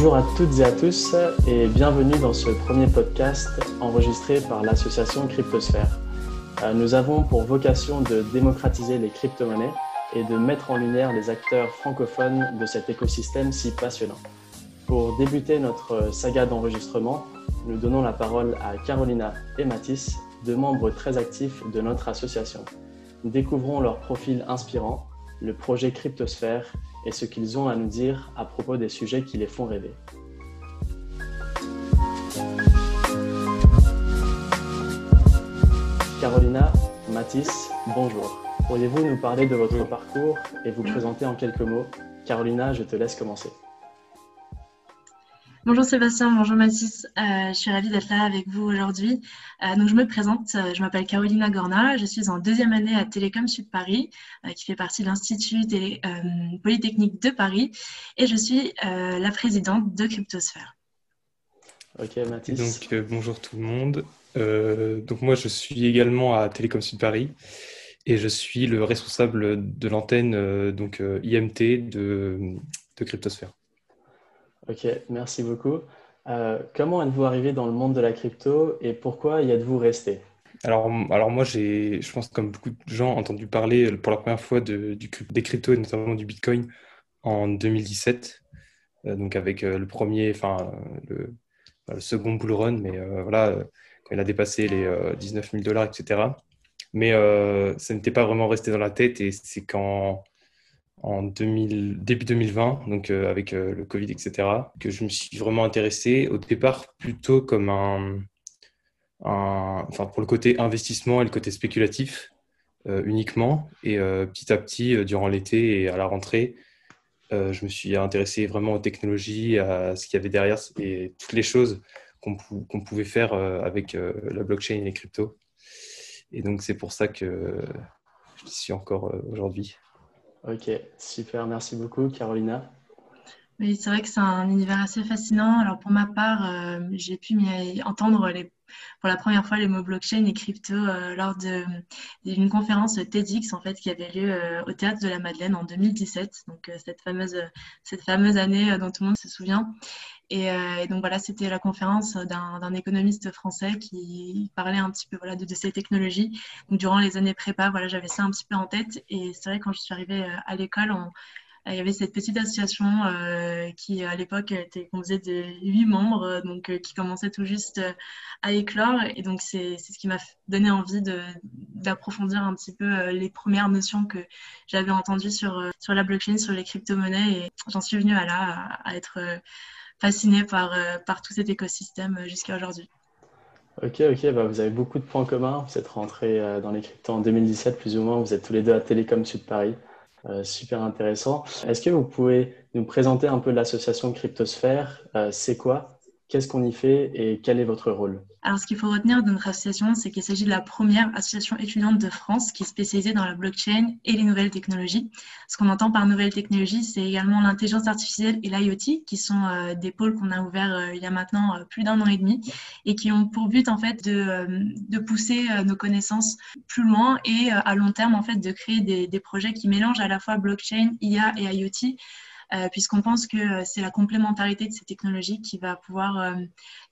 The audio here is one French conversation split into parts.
Bonjour à toutes et à tous et bienvenue dans ce premier podcast enregistré par l'association Cryptosphère. Euh, nous avons pour vocation de démocratiser les crypto-monnaies et de mettre en lumière les acteurs francophones de cet écosystème si passionnant. Pour débuter notre saga d'enregistrement, nous donnons la parole à Carolina et Mathis, deux membres très actifs de notre association. Découvrons leur profil inspirant, le projet Cryptosphère et ce qu'ils ont à nous dire à propos des sujets qui les font rêver. Carolina, Mathis, bonjour. Pourriez-vous nous parler de votre parcours et vous présenter en quelques mots? Carolina, je te laisse commencer. Bonjour Sébastien, bonjour Mathis. Euh, je suis ravie d'être là avec vous aujourd'hui. Euh, donc je me présente, euh, je m'appelle Carolina Gorna, je suis en deuxième année à Télécom Sud Paris, qui fait partie de l'Institut Polytechnique de Paris, et je suis la présidente de Cryptosphère. Ok Mathis. donc bonjour tout le monde. donc moi je suis également à Télécom Sud Paris et je suis le responsable de l'antenne donc IMT de, de Cryptosphère. Ok, merci beaucoup. Euh, comment êtes-vous arrivé dans le monde de la crypto et pourquoi y êtes-vous resté? Alors, alors moi, j'ai, je pense comme beaucoup de gens, entendu parler pour la première fois du, des cryptos et notamment du Bitcoin en 2017. Euh, donc avec euh, le premier, enfin le, le, second bull run, mais voilà, quand il a dépassé les 19 000 dollars, etc. Mais ça n'était pas vraiment resté dans la tête et c'est quand en 2000, début 2020, donc euh, avec euh, le Covid, etc., que je me suis vraiment intéressé au départ plutôt comme un, enfin pour le côté investissement et le côté spéculatif euh, uniquement. Et petit à petit, durant l'été et à la rentrée, je me suis intéressé vraiment aux technologies, à ce qu'il y avait derrière et toutes les choses qu'on pouvait faire avec la blockchain et les cryptos. Et donc c'est pour ça que je suis encore aujourd'hui. Ok, super, merci beaucoup Carolina. Oui, c'est vrai que c'est un univers assez fascinant. Alors pour ma part, euh, j'ai pu entendre pour la première fois les mots blockchain et crypto euh, lors d'une conférence TEDx en fait qui avait lieu euh, au théâtre de la Madeleine en 2017. Donc cette fameuse cette fameuse année dont tout le monde se souvient. Et, donc voilà, c'était la conférence d'un d'un français qui parlait un petit peu voilà, de, ces technologies. Donc durant les années prépa, voilà, j'avais ça un petit peu en tête. Et c'est vrai, quand je suis arrivée à l'école, il y avait cette petite association euh, qui, à l'époque, était composée de huit membres, euh, donc euh, qui commençait tout juste à éclore. Et donc, c'est ce qui m'a donné envie d'approfondir un petit peu les premières notions que j'avais entendues sur, sur la blockchain, sur les crypto-monnaies. Et j'en suis venue à là, à, être fascinée par, par tout cet écosystème jusqu'à aujourd'hui. Ok, ok, bah vous avez beaucoup de points communs. Vous êtes rentrés dans les cryptos en 2017, plus ou moins. Vous êtes tous les deux à Télécom Sud Paris. Euh, super intéressant. Est-ce que vous pouvez nous présenter un peu l'association Cryptosphère? Euh, C'est quoi? Qu'est-ce qu'on y fait et quel est votre rôle? Alors, ce qu'il faut retenir de notre association, c'est qu'il s'agit de la première association étudiante de France qui est spécialisée dans la blockchain et les nouvelles technologies. Ce qu'on entend par nouvelles technologies, c'est également l'intelligence artificielle et l'IoT, qui sont euh, des pôles qu'on a ouverts euh, il y a maintenant euh, plus d'un an et demi et qui ont pour but en fait de, pousser nos connaissances plus loin et à long terme en fait de créer des, des projets qui mélangent à la fois blockchain, IA et IoT puisqu'on pense que euh, c'est la complémentarité de ces technologies qui va pouvoir euh,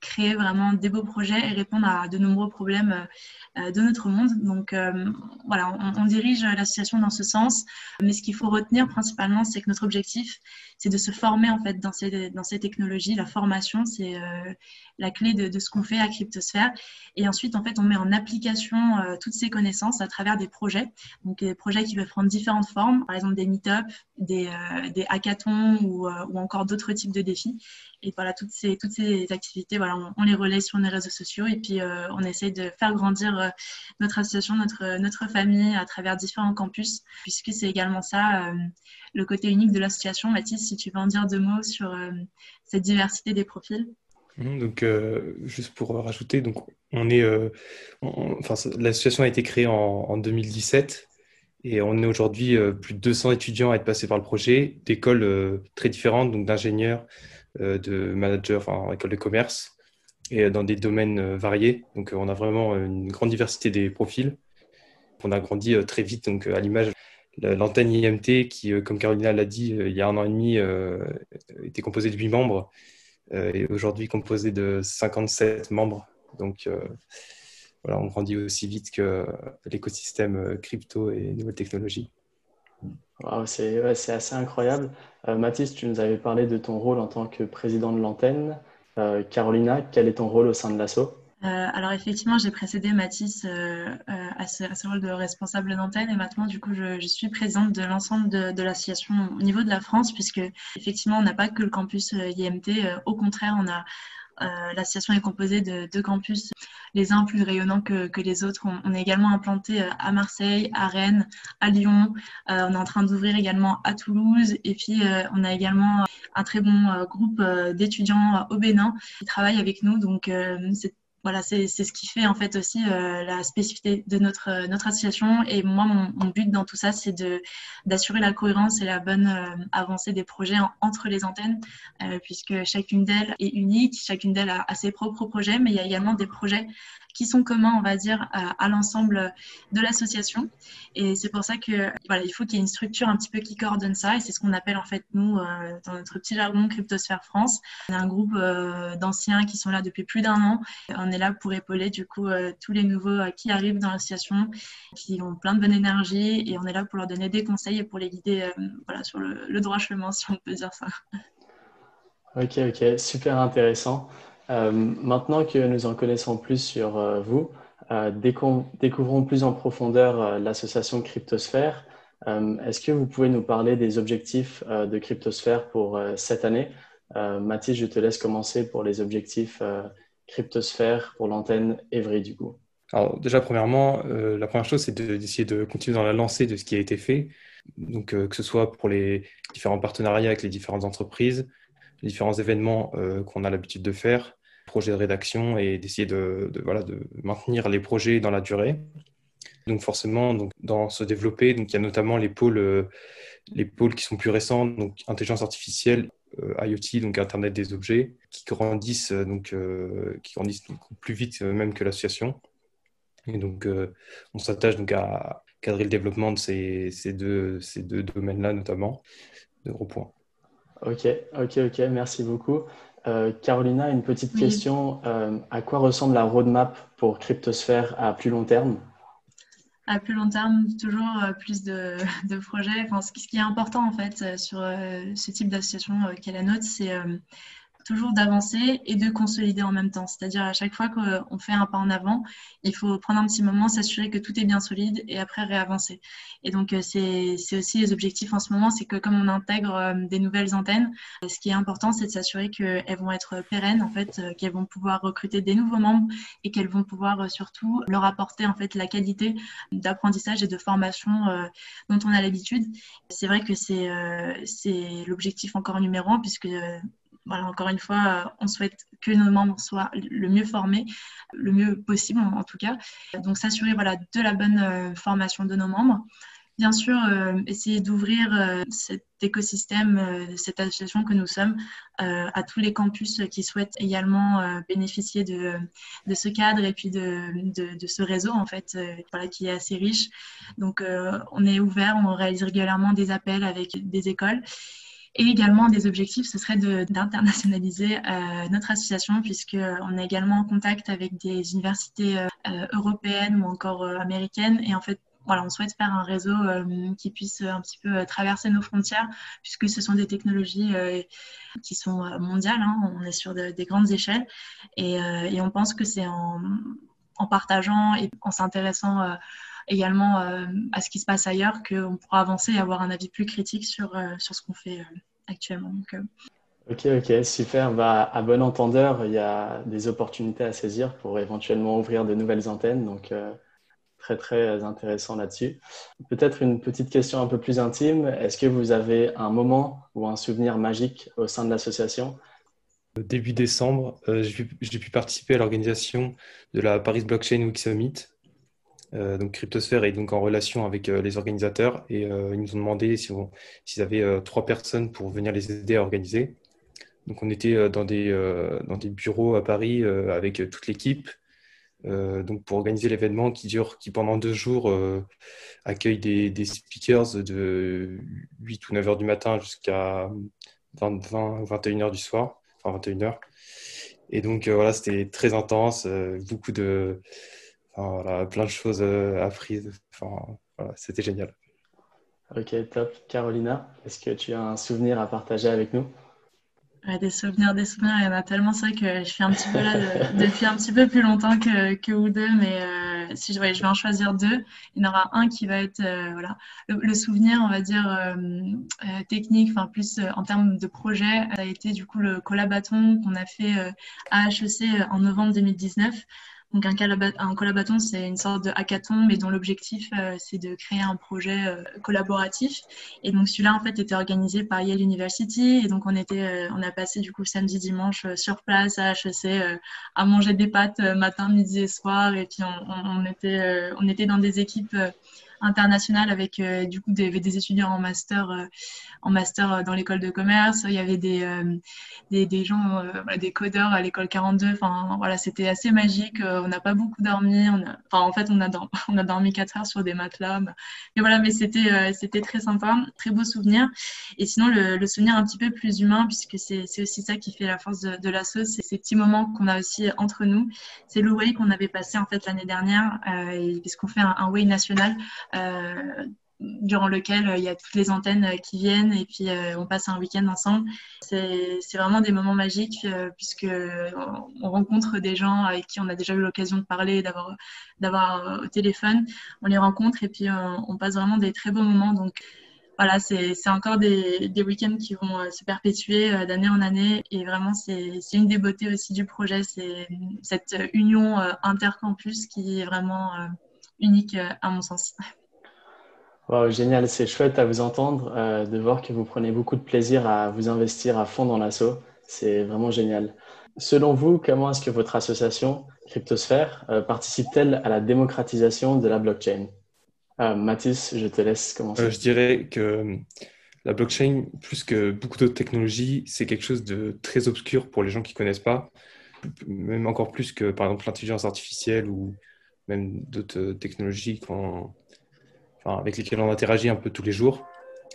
créer vraiment des beaux projets et répondre à de nombreux problèmes de notre monde. Donc voilà, on, dirige l'association dans ce sens, mais ce qu'il faut retenir principalement, c'est que notre objectif, c'est de se former en fait dans ces, technologies. La formation, c'est euh, la clé de, ce qu'on fait à Cryptosphère. Et ensuite, en fait, on met en application euh, toutes ces connaissances à travers des projets. Donc, des projets qui peuvent prendre différentes formes, par exemple des meet-up, des, euh, des hackathons ou, ou encore d'autres types de défis. Et voilà, toutes ces, toutes ces activités, voilà, on, les relaie sur les réseaux sociaux et puis on essaye de faire grandir notre association, notre, notre famille à travers différents campus, puisque c'est également ça le côté unique de l'association. Mathis, si tu veux en dire deux mots sur euh, cette diversité des profils. Donc, euh, juste pour rajouter, donc on est, euh, enfin, l'association a été créée en, 2017 et on est aujourd'hui plus de 200 étudiants à être passés par le projet, d'écoles très différentes, donc d'ingénieurs, de managers, enfin, école de commerce et dans des domaines variés. Donc, on a vraiment une grande diversité des profils. On a grandi très vite, donc à l'image L'antenne IMT, qui, euh, comme Carolina l'a dit, euh, il y a un an et demi, euh, était composée de huit membres. est aujourd'hui composée de 57 membres. Donc, voilà, on grandit aussi vite que l'écosystème crypto et nouvelles technologies. c'est assez incroyable. Mathis, tu nous avais parlé de ton rôle en tant que président de l'antenne. Carolina, quel est ton rôle au sein de l'ASSO? Euh, alors effectivement, j'ai précédé Mathis euh, euh, à, ce, rôle de responsable d'antenne et maintenant, du coup, je, suis présidente de l'ensemble de, l'association au niveau de la France puisque effectivement, on n'a pas que le campus IMT. au contraire, on a l'association est composée de deux campus, les uns plus rayonnants que, les autres. On, est également implanté à Marseille, à Rennes, à Lyon. on est en train d'ouvrir également à Toulouse. Et puis, on a également un très bon groupe d'étudiants au Bénin qui travaillent avec nous. Donc, c'est voilà, c'est ce qui fait en fait aussi euh, la spécificité de notre, euh, notre association. Et moi, mon, but dans tout ça, c'est d'assurer la cohérence et la bonne euh, avancée des projets entre les antennes, puisque chacune d'elles est unique, chacune d'elles a, ses propres projets, mais il y a également des projets qui sont communs, on va dire, à, l'ensemble de l'association. Et c'est pour ça que voilà, il faut qu'il y ait une structure un petit peu qui coordonne ça. Et c'est ce qu'on appelle en fait nous, dans notre petit jargon Cryptosphère France, on a un groupe d'anciens qui sont là depuis plus d'un an. Là pour épauler du coup euh, tous les nouveaux qui arrivent dans l'association, qui ont plein de bonne énergie, et on est là pour leur donner des conseils et pour les guider voilà, sur le, droit chemin, si on peut dire ça. Ok, ok, super intéressant. Euh, maintenant que nous en connaissons plus sur euh, vous, euh, découvrons plus en profondeur l'association Cryptosphère. Est-ce que vous pouvez nous parler des objectifs de Cryptosphère pour cette année? Mathis, je te laisse commencer pour les objectifs Cryptosphère pour l'antenne Evry du coup. Alors déjà, premièrement, la première chose, c'est d'essayer de, continuer dans la lancée de ce qui a été fait. Donc, que ce soit pour les différents partenariats avec les différentes entreprises, les différents événements qu'on a l'habitude de faire, projet de rédaction et d'essayer de, voilà, de maintenir les projets dans la durée. Donc forcément, donc, dans se développer, donc, il y a notamment les pôles, euh, les pôles qui sont plus récents, donc intelligence artificielle, euh, IoT, donc Internet des objets, qui grandissent, euh, donc, qui grandissent plus vite même que l'association. Et donc, on s'attache donc à cadrer le développement de ces, ces deux, ces deux domaines-là, notamment, de gros points. Ok, ok, ok, merci beaucoup. Euh, Carolina, une petite question. Euh, à quoi ressemble la roadmap pour Cryptosphère à plus long terme? À plus long terme, toujours euh, plus de, projets. Enfin, ce qui est important en fait sur ce type d'association qu'est la nôtre, c'est toujours d'avancer et de consolider en même temps. C'est-à-dire à chaque fois qu'on fait un pas en avant, il faut prendre un petit moment, s'assurer que tout est bien solide et après réavancer. Et donc euh, c'est aussi les objectifs en ce moment, c'est que comme on intègre euh, des nouvelles antennes, ce qui est important, c'est de s'assurer qu'elles vont être pérennes, en fait, euh, qu'elles vont pouvoir recruter des nouveaux membres et qu'elles vont pouvoir surtout leur apporter en fait la qualité d'apprentissage et de formation dont on a l'habitude. C'est vrai que c'est l'objectif encore numéro un puisque voilà, encore une fois, euh, on souhaite que nos membres soient le mieux formés, le mieux possible en, tout cas. Donc s'assurer voilà, de la bonne euh, formation de nos membres. Bien sûr, euh, essayer d'ouvrir cet écosystème, cette association que nous sommes, à tous les campus qui souhaitent également bénéficier de, ce cadre et puis de, de, ce réseau en fait, voilà, qui est assez riche. Donc, on est ouvert, on réalise régulièrement des appels avec des écoles et également, des objectifs, ce serait d'internationaliser euh, notre association, puisqu'on est également en contact avec des universités euh, européennes ou encore euh, américaines. Et en fait, voilà, on souhaite faire un réseau qui puisse un petit peu traverser nos frontières, puisque ce sont des technologies qui sont mondiales. Hein, on est sur des grandes échelles. Et, on pense que c'est en, partageant et en s'intéressant également euh, à ce qui se passe ailleurs, qu'on pourra avancer et avoir un avis plus critique sur, euh, sur ce qu'on fait euh, actuellement. Ok, ok, super. Bah, à bon entendeur, il y a des opportunités à saisir pour éventuellement ouvrir de nouvelles antennes. Donc, très, très intéressant là-dessus. Peut-être une petite question un peu plus intime. Est-ce que vous avez un moment ou un souvenir magique au sein de l'association? Début décembre, j'ai pu participer à l'organisation de la Paris Blockchain Week Summit euh, donc Cryptosphère est donc en relation avec euh, les organisateurs et euh, ils nous ont demandé s'ils avaient trois personnes pour venir les aider à organiser. Donc on était dans des, dans des bureaux à Paris avec toute l'équipe. donc pour organiser l'événement qui dure, qui pendant deux jours accueille des, speakers de 8 ou 9 heures du matin jusqu'à 20, 20, 21 heures du soir, enfin 21h. Et donc voilà, c'était très intense, beaucoup de, voilà, plein de choses apprises. Enfin, voilà, c'était génial. Ok, top. Carolina, est-ce que tu as un souvenir à partager avec nous? Des souvenirs, des souvenirs, il y en a tellement. C'est vrai que je suis un petit peu là depuis un petit peu plus longtemps que, que vous deux, mais euh, si je, je vais en choisir deux, il y en aura un qui va être euh, voilà, le, souvenir, on va dire, euh, technique, enfin plus en termes de projet, ça a été du coup le collabaton qu'on a fait à HEC en novembre 2019. Donc un, un collabaton, c'est une sorte de hackathon, mais dont l'objectif, euh, c'est de créer un projet euh, collaboratif. Et donc celui-là, en fait, était organisé par Yale University. Et donc on, était, euh, on a passé du coup samedi, dimanche sur place à HEC à manger des pâtes matin, midi et soir. Et puis on, était, on était dans des équipes international avec euh, du coup des, des, étudiants en master, euh, en master euh, dans l'école de commerce. Il y avait des, des, des, gens, des codeurs à l'école 42. Enfin, voilà, c'était assez magique. on n'a pas beaucoup dormi. Enfin, en fait, on a, dormi, on a dormi 4 heures sur des matelas. Mais, voilà, mais c'était c'était très sympa, très beau souvenir. Et sinon, le, souvenir un petit peu plus humain, puisque c'est aussi ça qui fait la force de, de l'assaut, c'est ces petits moments qu'on a aussi entre nous. C'est le way qu'on avait passé en fait l'année dernière, puisqu'on fait un, un way national durant lequel euh, il y a toutes les antennes euh, qui viennent et puis on passe un week-end ensemble. C'est vraiment des moments magiques puisque on rencontre des gens avec qui on a déjà eu l'occasion de parler, d'avoir au téléphone. On les rencontre et puis on, passe vraiment des très beaux moments. Donc voilà, c'est encore des, des week-ends qui vont se perpétuer d'année en année. Et vraiment, c'est une des beautés aussi du projet, c'est cette union intercampus qui est vraiment unique à mon sens. Wow, génial, c'est chouette à vous entendre, euh, de voir que vous prenez beaucoup de plaisir à vous investir à fond dans l'assaut. C'est vraiment génial. Selon vous, comment est-ce que votre association Cryptosphère euh, participe-t-elle à la démocratisation de la blockchain? Euh, Mathis, je te laisse commencer. je dirais que la blockchain, plus que beaucoup d'autres technologies, c'est quelque chose de très obscur pour les gens qui ne connaissent pas, même encore plus que par exemple l'intelligence artificielle ou même d'autres technologies quand avec lesquels on interagit un peu tous les jours.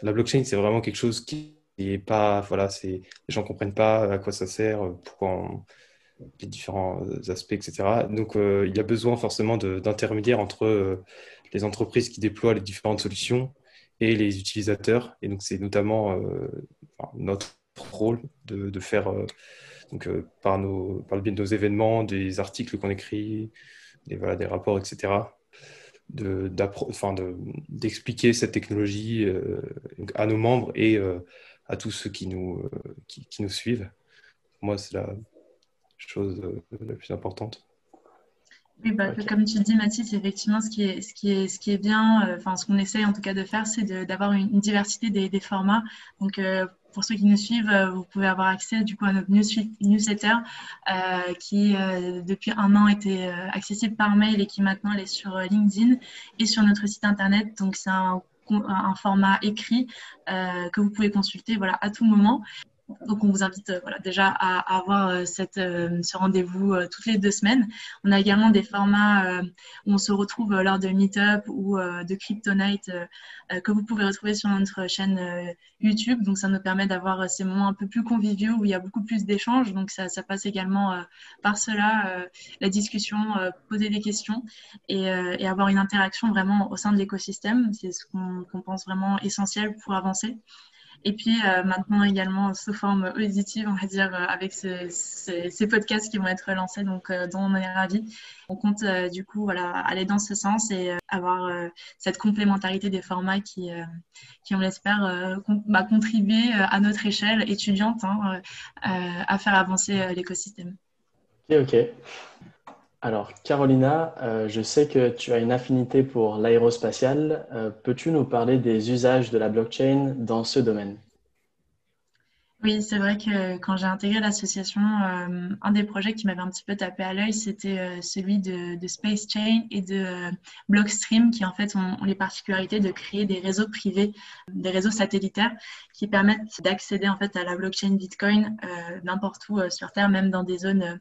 La blockchain, c'est vraiment quelque chose qui n'est pas, voilà, c'est les gens comprennent pas à quoi ça sert, pourquoi les différents aspects, etc. Donc, euh, il y a besoin forcément d'intermédiaires entre euh, les entreprises qui déploient les différentes solutions et les utilisateurs. Et donc, c'est notamment euh, notre rôle de, de faire, donc, par, nos, par le biais de nos événements, des articles qu'on écrit, des, voilà, des rapports, etc d'expliquer de, cette technologie euh, à nos membres et euh, à tous ceux qui nous, euh, qui, nous suivent. Pour moi, c'est la chose la plus importante. Oui, bah, comme tu dis, Mathis, effectivement, ce qui est, ce qui est, ce qui est bien, enfin, ce qu'on essaye en tout cas de faire, c'est d'avoir une, diversité des, des, formats. Donc, pour ceux qui nous suivent, euh, vous pouvez avoir accès du coup à notre newsletter euh, qui euh, depuis un an était accessible par mail et qui maintenant est sur LinkedIn et sur notre site internet. Donc c'est un, un, format écrit que vous pouvez consulter voilà, à tout moment. Donc, on vous invite euh, déjà à, avoir euh, euh, ce rendez-vous toutes les deux semaines. On a également des formats où on se retrouve lors de Meetup ou de Crypto Night que vous pouvez retrouver sur notre chaîne YouTube. Donc, ça nous permet d'avoir ces moments un peu plus conviviaux où il y a beaucoup plus d'échanges. Donc, ça, passe également par cela, la discussion, poser des questions et, avoir une interaction vraiment au sein de l'écosystème. C'est ce qu'on pense vraiment essentiel pour avancer. Et puis euh, maintenant également sous forme auditive, on va dire, euh, avec ces podcasts qui vont être lancés, donc euh, dont on est ravis. On compte du coup aller dans ce sens et avoir cette complémentarité des formats qui, qui on l'espère, va contribuer à notre échelle étudiante hein, à faire avancer l'écosystème. Ok, ok. Alors, Carolina, euh, je sais que tu as une affinité pour l'aérospatial. Euh, peux-tu nous parler des usages de la blockchain dans ce domaine? Oui, c'est vrai que quand j'ai intégré l'association, euh, un des projets qui m'avait un petit peu tapé à l'œil, c'était celui de, Space Chain et de Blockstream, qui en fait ont, les particularités de créer des réseaux privés, des réseaux satellitaires, qui permettent d'accéder en fait à la blockchain Bitcoin n'importe où sur Terre, même dans des zones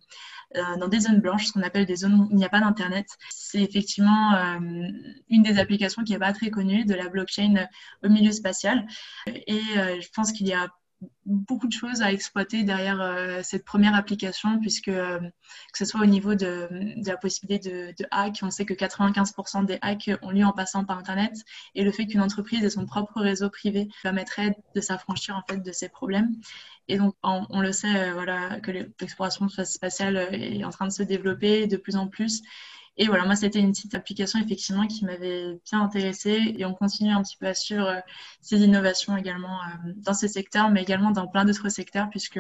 euh, dans des zones blanches, ce qu'on appelle des zones où il n'y a pas d'Internet. C'est effectivement euh, une des applications qui n'est pas très connue de la blockchain au milieu spatial. Et euh, je pense qu'il y a beaucoup de choses à exploiter derrière euh, cette première application, puisque euh, que ce soit au niveau de, la possibilité de, de, hack, on sait que 95% des hacks ont lieu en passant par Internet, et le fait qu'une entreprise ait son propre réseau privé permettrait de s'affranchir en fait de ces problèmes. Et donc, on, le sait, voilà, que l'exploration spatiale est en train de se développer de plus en plus. Et voilà, moi, c'était une petite application effectivement qui m'avait bien intéressée et on continue un petit peu à suivre euh, ces innovations également euh, dans ce secteur, mais également dans plein d'autres secteurs, puisque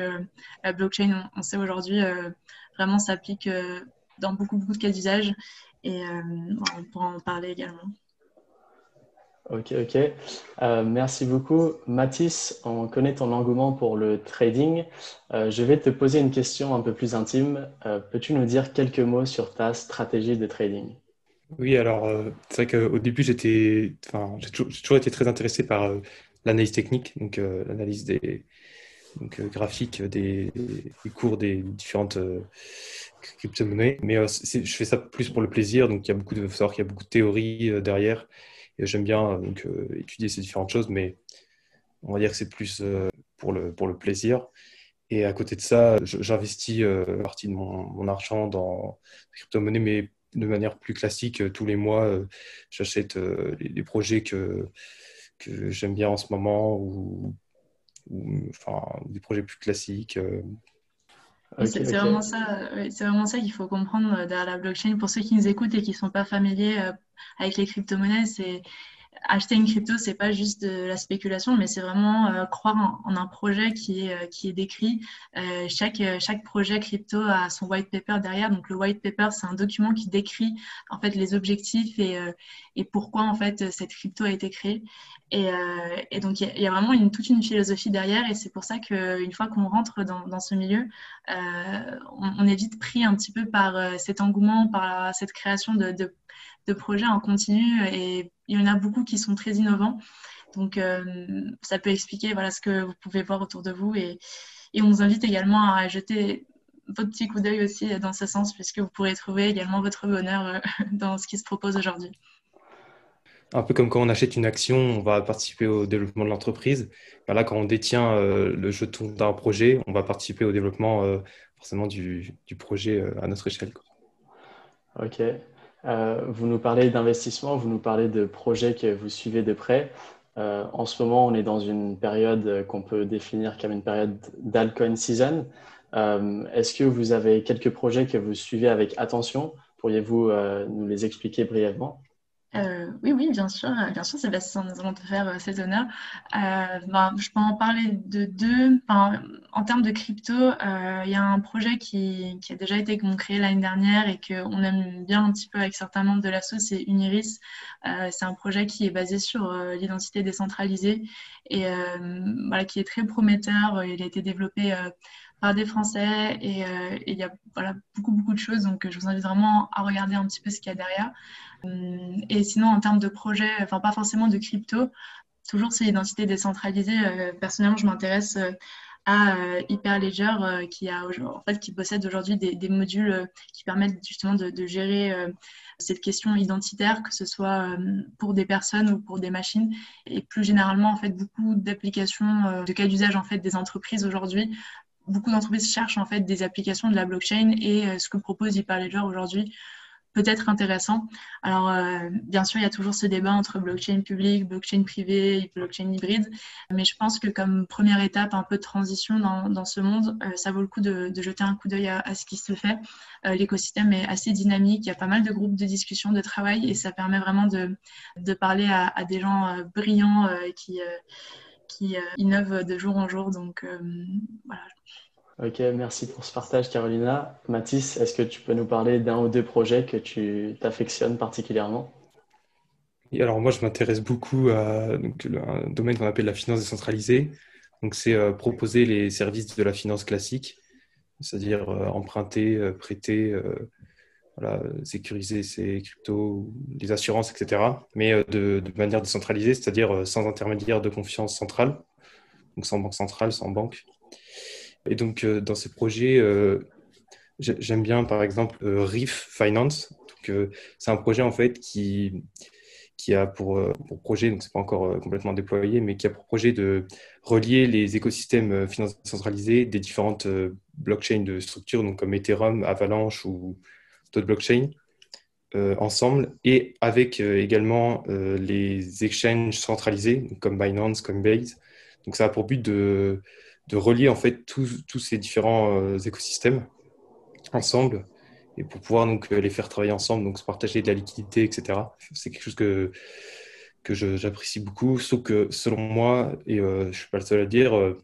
la blockchain, on, sait aujourd'hui, euh, vraiment s'applique dans beaucoup, beaucoup de cas d'usage et on pourra en parler également. Ok, ok. Euh, merci beaucoup. Mathis, on connaît ton engouement pour le trading. Euh, je vais te poser une question un peu plus intime. Euh, peux-tu nous dire quelques mots sur ta stratégie de trading? Oui, alors c'est vrai qu'au début, j'étais, j'ai toujours, été très intéressé par l'analyse technique, donc l'analyse des graphiques des, cours des différentes crypto-monnaies. Mais je fais ça plus pour le plaisir, donc il y a beaucoup de, y a beaucoup de théories derrière j'aime bien donc, euh, étudier ces différentes choses, mais on va dire que c'est plus euh, pour, le, pour le plaisir. Et à côté de ça, j'investis euh, partie de mon, argent dans les crypto-monnaies, mais de manière plus classique. Tous les mois, j'achète les, projets que, que j'aime bien en ce moment ou, enfin, des projets plus classiques. C'est vraiment ça, c'est vraiment ça qu'il faut comprendre derrière la blockchain. Pour ceux qui nous écoutent et qui ne sont pas familiers, avec les crypto-monnaies, c'est acheter une crypto, c'est pas juste de la spéculation, mais c'est vraiment euh, croire en, un projet qui est, euh, qui est décrit. Euh, chaque, chaque projet crypto a son white paper derrière. Donc le white paper, c'est un document qui décrit en fait les objectifs et, et pourquoi en fait cette crypto a été créée. Et, donc il y, a vraiment toute une philosophie derrière, et c'est pour ça qu'une fois qu'on rentre dans, ce milieu, on, est vite pris un petit peu par cet engouement, par cette création de de projets en continu et il y en a beaucoup qui sont très innovants. Donc, euh, ça peut expliquer voilà, ce que vous pouvez voir autour de vous et, et on vous invite également à jeter votre petit coup d'œil aussi dans ce sens, puisque vous pourrez trouver également votre bonheur euh, dans ce qui se propose aujourd'hui. Un peu comme quand on achète une action, on va participer au développement de l'entreprise. Ben là, quand on détient euh, le jeton d'un projet, on va participer au développement forcément du, du projet à notre échelle. Ok. Euh, vous nous parlez d'investissement, vous nous parlez de projets que vous suivez de près. Euh, en ce moment, on est dans une période qu'on peut définir comme une période d'alcoin season. Euh, est-ce que vous avez quelques projets que vous suivez avec attention? Pourriez-vous nous les expliquer brièvement? Euh, oui, oui, bien sûr, euh, bien sûr, Sébastien, nous allons te faire euh, ces honneurs. Ben, je peux en parler de deux. en termes de crypto, il y a un projet qui, a déjà été créé l'année dernière et qu'on aime bien un petit peu avec certains membres de l'asso, c'est Uniris. c'est un projet qui est basé sur l'identité décentralisée et qui est très prometteur. Il a été développé par des Français et, il y a voilà, beaucoup, beaucoup de choses. Donc, je vous invite vraiment à regarder un petit peu ce qu'il y a derrière. Euh, et sinon, en termes de projet, enfin pas forcément de crypto, toujours c'est l'identité décentralisée. Euh, personnellement, je m'intéresse euh, à Hyperledger qui, a, en fait, qui possède aujourd'hui des, modules qui permettent justement de, gérer cette question identitaire, que ce soit pour des personnes ou pour des machines. Et plus généralement, en fait, beaucoup d'applications de cas d'usage en fait, des entreprises aujourd'hui. Beaucoup d'entreprises cherchent en fait des applications de la blockchain et ce que propose Hyperledger aujourd'hui peut-être intéressant. Alors, euh, bien sûr, il y a toujours ce débat entre blockchain public, blockchain privé, blockchain hybride, mais je pense que comme première étape, un peu de transition dans, ce monde, euh, ça vaut le coup de, jeter un coup d'œil à, ce qui se fait. Euh, l'écosystème est assez dynamique, il y a pas mal de groupes de discussion, de travail, et ça permet vraiment de, de parler à, à, des gens brillants qui, qui innovent de jour en jour. Donc, voilà. Ok, merci pour ce partage, Carolina. Mathis, est-ce que tu peux nous parler d'un ou deux projets que tu t'affectionnes particulièrement? Alors moi, je m'intéresse beaucoup à un domaine qu'on appelle la finance décentralisée. Donc, c'est euh, proposer les services de la finance classique, c'est-à-dire euh, emprunter, euh, prêter, voilà, sécuriser ses cryptos, les assurances, etc. Mais de, de, manière décentralisée, c'est-à-dire sans intermédiaire de confiance centrale, donc sans banque centrale, sans banque. Et donc, euh, dans ces projets, euh, j'aime bien, par exemple, euh, Reef Finance. C'est un projet, en fait, qui, qui a pour, projet, donc c'est pas encore complètement déployé, mais qui a pour projet de relier les écosystèmes financiers centralisés des différentes blockchains de structure, donc comme Ethereum, Avalanche ou d'autres blockchains, ensemble, et avec également les exchanges centralisés, comme Binance, Coinbase. Donc ça a pour but de, de relier en fait tous, ces différents écosystèmes ensemble et pour pouvoir donc euh, les faire travailler ensemble, donc se partager de la liquidité, etc. C'est quelque chose que, que j'apprécie beaucoup, sauf que selon moi, et euh, je ne suis pas le seul à dire, euh,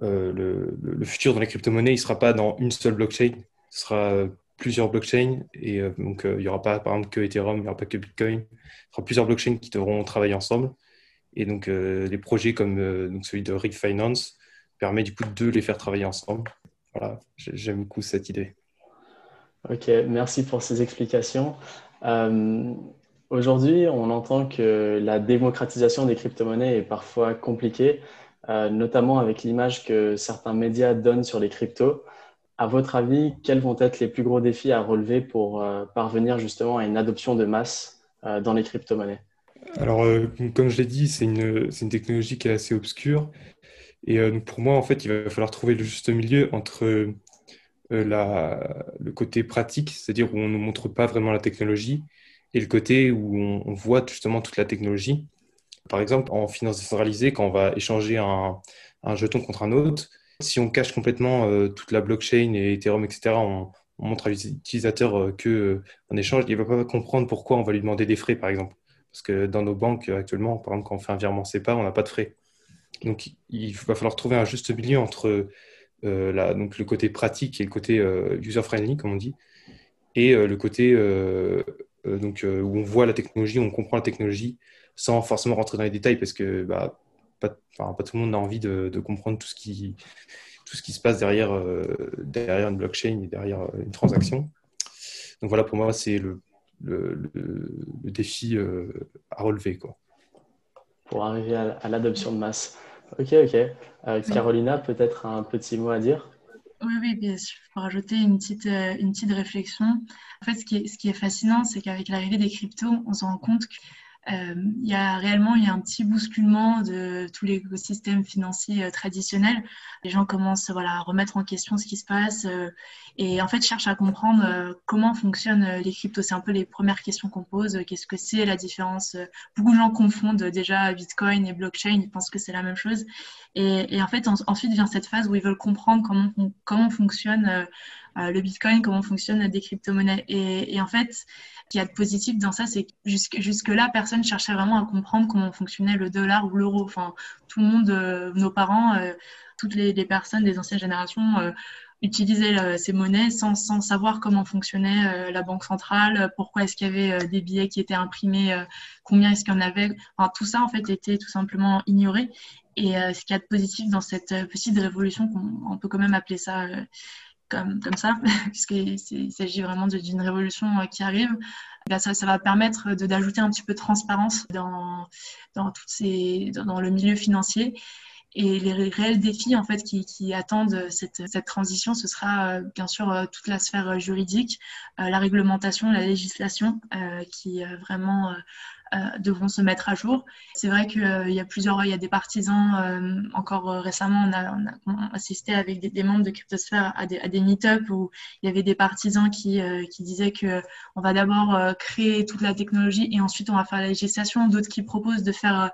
le, le, futur dans les crypto-monnaies, il ne sera pas dans une seule blockchain, ce sera plusieurs blockchains, et donc il n'y aura pas par exemple que Ethereum, il n'y aura pas que Bitcoin, il y aura plusieurs blockchains qui devront travailler ensemble, et donc les projets comme donc celui de Refinance permet du coup de les faire travailler ensemble. Voilà, j'aime beaucoup cette idée. Ok, merci pour ces explications. Euh, aujourd'hui, on entend que la démocratisation des crypto-monnaies est parfois compliquée, euh, notamment avec l'image que certains médias donnent sur les cryptos. À votre avis, quels vont être les plus gros défis à relever pour euh, parvenir justement à une adoption de masse dans les crypto-monnaies? Alors, comme je l'ai dit, c'est une, technologie qui est assez obscure. Et pour moi, en fait, il va falloir trouver le juste milieu entre euh, la, le côté pratique, c'est-à-dire où on ne montre pas vraiment la technologie, et le côté où on, voit justement toute la technologie. Par exemple, en finance décentralisée, quand on va échanger un jeton contre un autre, si on cache complètement euh, toute la blockchain et Ethereum, etc., on, montre à l'utilisateur euh, que qu'en échange, il ne va pas comprendre pourquoi on va lui demander des frais, par exemple. Parce que dans nos banques, actuellement, par exemple, quand on fait un virement SEPA, on n'a pas de frais. Donc, il va falloir trouver un juste milieu entre euh, le côté pratique et le côté euh, user-friendly, comme on dit, et euh, le côté donc, où on voit la technologie, on comprend la technologie, sans forcément rentrer dans les détails, parce que bah, pas, pas, tout le monde a envie de, comprendre tout ce qui, tout ce qui se passe derrière, derrière une blockchain et derrière une transaction. Donc voilà, pour moi, c'est le, le, le, défi à relever. Quoi. Pour arriver à l'adoption de masse. Ok, ok. Euh, Carolina, peut-être un petit mot à dire? Oui, oui, bien sûr. Pour rajouter une petite, euh, une petite réflexion. En fait, ce qui est, ce qui est fascinant, c'est qu'avec l'arrivée des cryptos, on se rend compte que euh, il y a réellement il y a un petit bousculement de tout l'écosystème financier euh, traditionnel. Les gens commencent voilà, à remettre en question ce qui se passe euh, et en fait cherchent à comprendre comment fonctionnent les cryptos. C'est un peu les premières questions qu'on pose. Qu'est-ce que c'est la différence Beaucoup de gens confondent déjà Bitcoin et blockchain. Ils pensent que c'est la même chose. Et, en fait, ensuite vient cette phase où ils veulent comprendre comment, comment fonctionne le Bitcoin, comment fonctionnent des crypto-monnaies. Et, en fait, qu'il y a de positif dans ça, c'est que jusque, jusque-là, personne cherchait vraiment à comprendre comment fonctionnait le dollar ou l'euro. Enfin, tout le monde, euh, nos parents, euh, toutes les, personnes des anciennes générations euh, utilisaient ces monnaies sans, sans, savoir comment fonctionnait la banque centrale, pourquoi est-ce qu'il y avait des billets qui étaient imprimés, combien est-ce qu'il y en avait. Enfin, tout ça, en fait, était tout simplement ignoré. Et ce qu'il y a de positif dans cette petite révolution, qu'on peut quand même appeler ça comme, comme ça, puisqu'il s'agit vraiment d'une révolution euh, qui arrive, eh ça, ça, va permettre d'ajouter un petit peu de transparence dans, dans, toutes ces, dans, le milieu financier. Et les réels défis en fait qui, qui attendent cette, cette, transition, ce sera euh, bien sûr euh, toute la sphère juridique, la réglementation, la législation, qui vraiment euh, devront se mettre à jour. C'est vrai qu'il euh, y a plusieurs, il y a des partisans. Euh, encore récemment, on a, assisté avec des, des, membres de Cryptosphère à des, à des meet-up où il y avait des partisans qui, qui disaient que on va d'abord créer toute la technologie et ensuite on va faire la législation. D'autres qui proposent de faire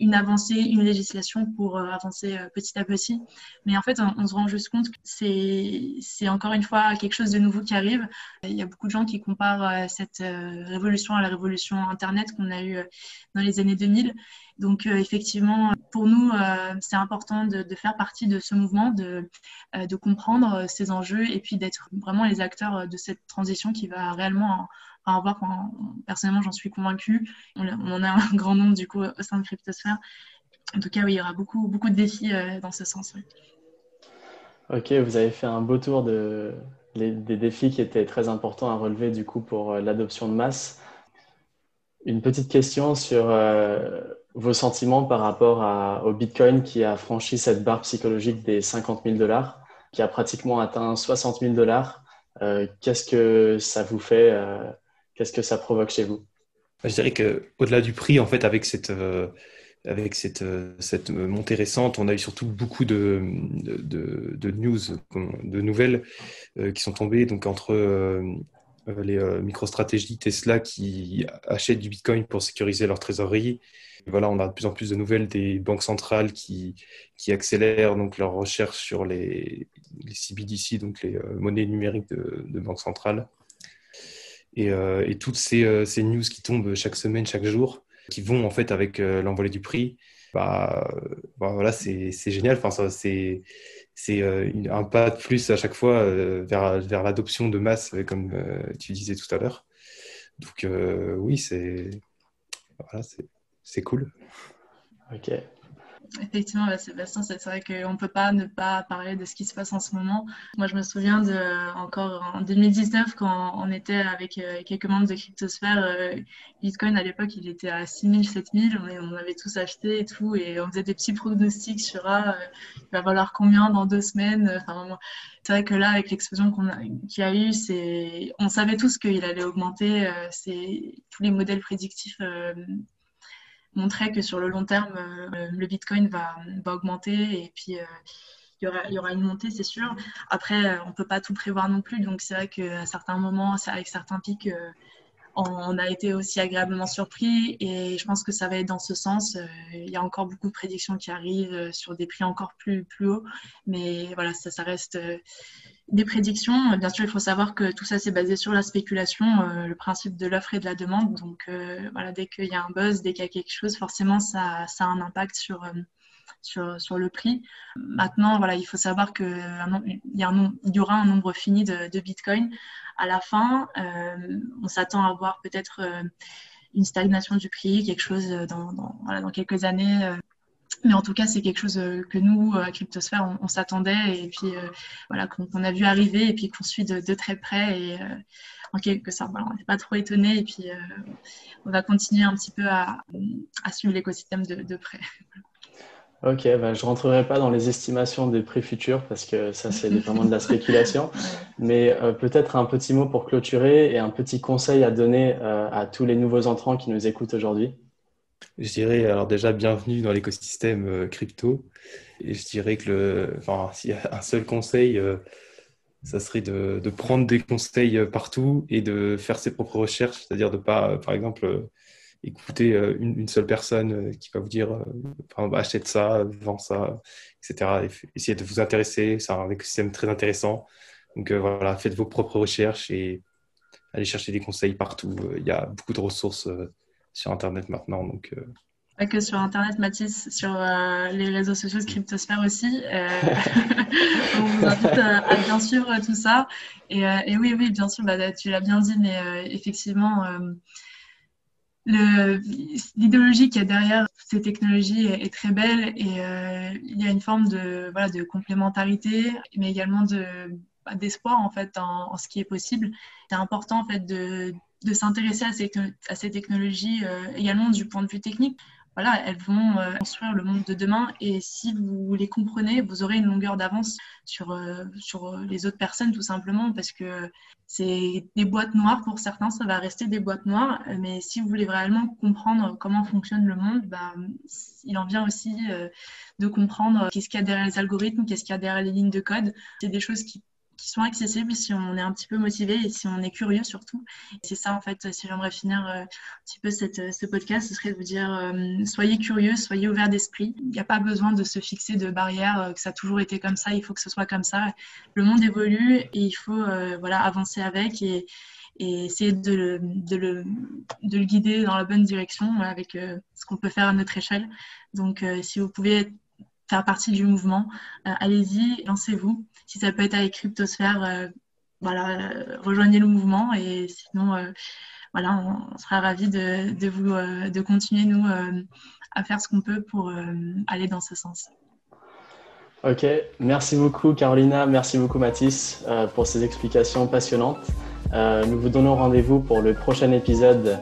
une avancée, une législation pour avancer petit à petit. Mais en fait, on, on se rend juste compte que c'est encore une fois quelque chose de nouveau qui arrive. Il y a beaucoup de gens qui comparent cette révolution à la révolution Internet qu'on a eu euh, dans les années 2000. Donc euh, effectivement, pour nous, euh, c'est important de, faire partie de ce mouvement, de, comprendre ces enjeux et puis d'être vraiment les acteurs de cette transition qui va réellement avoir. personnellement, j'en suis convaincue. On, en a un grand nombre du coup au sein de Cryptosphère. En tout cas, oui, il y aura beaucoup, beaucoup de défis dans ce sens. Ok, vous avez fait un beau tour de, des défis qui étaient très importants à relever du coup pour l'adoption de masse. Une petite question sur euh, vos sentiments par rapport au Bitcoin qui a franchi cette barre psychologique des 50 000 dollars, qui a pratiquement atteint 60 000 dollars. Euh, qu'est-ce que ça vous fait euh, Qu'est-ce que ça provoque chez vous? Je dirais qu'au-delà du prix, en fait, avec cette, avec cette, cette, montée récente, on a eu surtout beaucoup de, de, de news, de nouvelles qui sont tombées donc, entre les micro-stratégies Tesla qui achètent du Bitcoin pour sécuriser leur trésorerie voilà, on a de plus en plus de nouvelles des banques centrales qui, qui accélèrent donc leurs recherches sur les, CBDC, donc les euh, monnaies numériques de, de banques centrales. Et, euh, et toutes ces, euh, ces, news qui tombent chaque semaine, chaque jour, qui vont en fait avec l'envolée du prix, bah, bah voilà, c'est génial. Enfin, c'est c'est un pas de plus à chaque fois vers, vers l'adoption de masse, comme tu disais tout à l'heure. Donc oui, c'est voilà, c'est cool. Ok. Effectivement, Sébastien, c'est vrai qu'on ne peut pas ne pas parler de ce qui se passe en ce moment. Moi, je me souviens encore en 2019, quand on était avec euh, quelques membres de Cryptosphère, euh, Bitcoin à l'époque, il était à 6000, 7000, on, on avait tous acheté et tout, et on faisait des petits pronostics sur ah, euh, il va valoir combien dans deux semaines. C'est vrai que là, avec l'explosion qu'il y a eu, on savait tous qu'il allait augmenter. tous les modèles prédictifs montrer que sur le long terme, euh, le Bitcoin va, va, augmenter et puis euh, il y, aura, y aura une montée, c'est sûr. Après, euh, on ne peut pas tout prévoir non plus. Donc, c'est vrai qu'à certains moments, avec certains pics, on a été aussi agréablement surpris et je pense que ça va être dans ce sens. Il y a encore beaucoup de prédictions qui arrivent sur des prix encore plus, plus hauts. Mais voilà, ça, ça reste des prédictions. Bien sûr, il faut savoir que tout ça, c'est basé sur la spéculation, euh, le principe de l'offre et de la demande. Donc, euh, voilà, dès qu'il y a un buzz, dès qu'il y a quelque chose, forcément, ça, a un impact sur, euh, sur, le prix. Maintenant, voilà, il faut savoir qu'il y, il y aura un nombre fini de, de Bitcoin. À la fin, on s'attend à voir peut-être une stagnation du prix, quelque chose dans quelques années mais en tout cas, c'est quelque chose euh, que nous, euh, à Cryptosphère, on, s'attendait et puis euh, voilà, qu'on a vu arriver et puis qu'on suit de, très près. Et en quelque sorte, voilà, on n'est pas trop étonné et puis on va continuer un petit peu à, suivre l'écosystème de, près. Ok, bah, je ne rentrerai pas dans les estimations des prix futurs parce que ça, c'est vraiment de la spéculation. Mais peut-être un petit mot pour clôturer et un petit conseil à donner à tous les nouveaux entrants qui nous écoutent aujourd'hui. Je dirais alors déjà bienvenue dans l'écosystème euh, crypto. Et je dirais que le, enfin, s'il y a un seul conseil, euh, ça serait de, prendre des conseils euh, partout et de faire ses propres recherches, c'est-à-dire de pas, par exemple, écouter une, seule personne qui va vous dire enfin, bah, achète ça, vends ça, etc. Et essayez de vous intéresser. C'est un écosystème très intéressant. Donc voilà, faites vos propres recherches et allez chercher des conseils partout. Il y a beaucoup de ressources sur Internet maintenant. Donc, euh. Pas que sur Internet, Mathis, sur euh, les réseaux sociaux de Cryptosphère aussi. Euh, on vous invite à, bien suivre tout ça. Et, oui, oui, bien sûr, bah, tu l'as bien dit, mais effectivement, l'idéologie qui est derrière ces technologies est, très belle et il y a une forme de, voilà, de complémentarité, mais également de bah, d'espoir en fait en, ce qui est possible. C'est important en fait de, de s'intéresser à ces, à ces technologies euh, également du point de vue technique. Voilà, elles vont euh, construire le monde de demain et si vous les comprenez, vous aurez une longueur d'avance sur, euh, sur les autres personnes tout simplement parce que c'est des boîtes noires pour certains, ça va rester des boîtes noires, mais si vous voulez vraiment comprendre comment fonctionne le monde, bah, il en vient aussi de comprendre qu'est-ce qu'il y a derrière les algorithmes, qu'est-ce qu'il y a derrière les lignes de code. C'est des choses qui qui sont accessibles si on est un petit peu motivé et si on est curieux surtout. C'est ça en fait, si j'aimerais finir euh, un petit peu cette, euh, ce podcast, ce serait de vous dire euh, soyez curieux, soyez ouverts d'esprit. Il n'y a pas besoin de se fixer de barrières, que ça a toujours été comme ça, il faut que ce soit comme ça. Le monde évolue et il faut voilà, avancer avec et, et essayer de le, de, le, de le, guider dans la bonne direction avec ce qu'on peut faire à notre échelle. Donc si vous pouvez faire partie du mouvement, allez-y, lancez-vous si ça peut être avec Cryptosphère, euh, voilà, euh, rejoignez le mouvement et sinon, euh, voilà, on, sera ravis de, de vous, de continuer nous à faire ce qu'on peut pour aller dans ce sens. Ok, merci beaucoup Carolina, merci beaucoup Mathis pour ces explications passionnantes. nous vous donnons rendez-vous pour le prochain épisode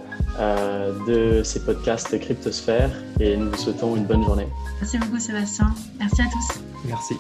de ces podcasts Cryptosphère et nous vous souhaitons une bonne journée. Merci beaucoup Sébastien, merci à tous. Merci.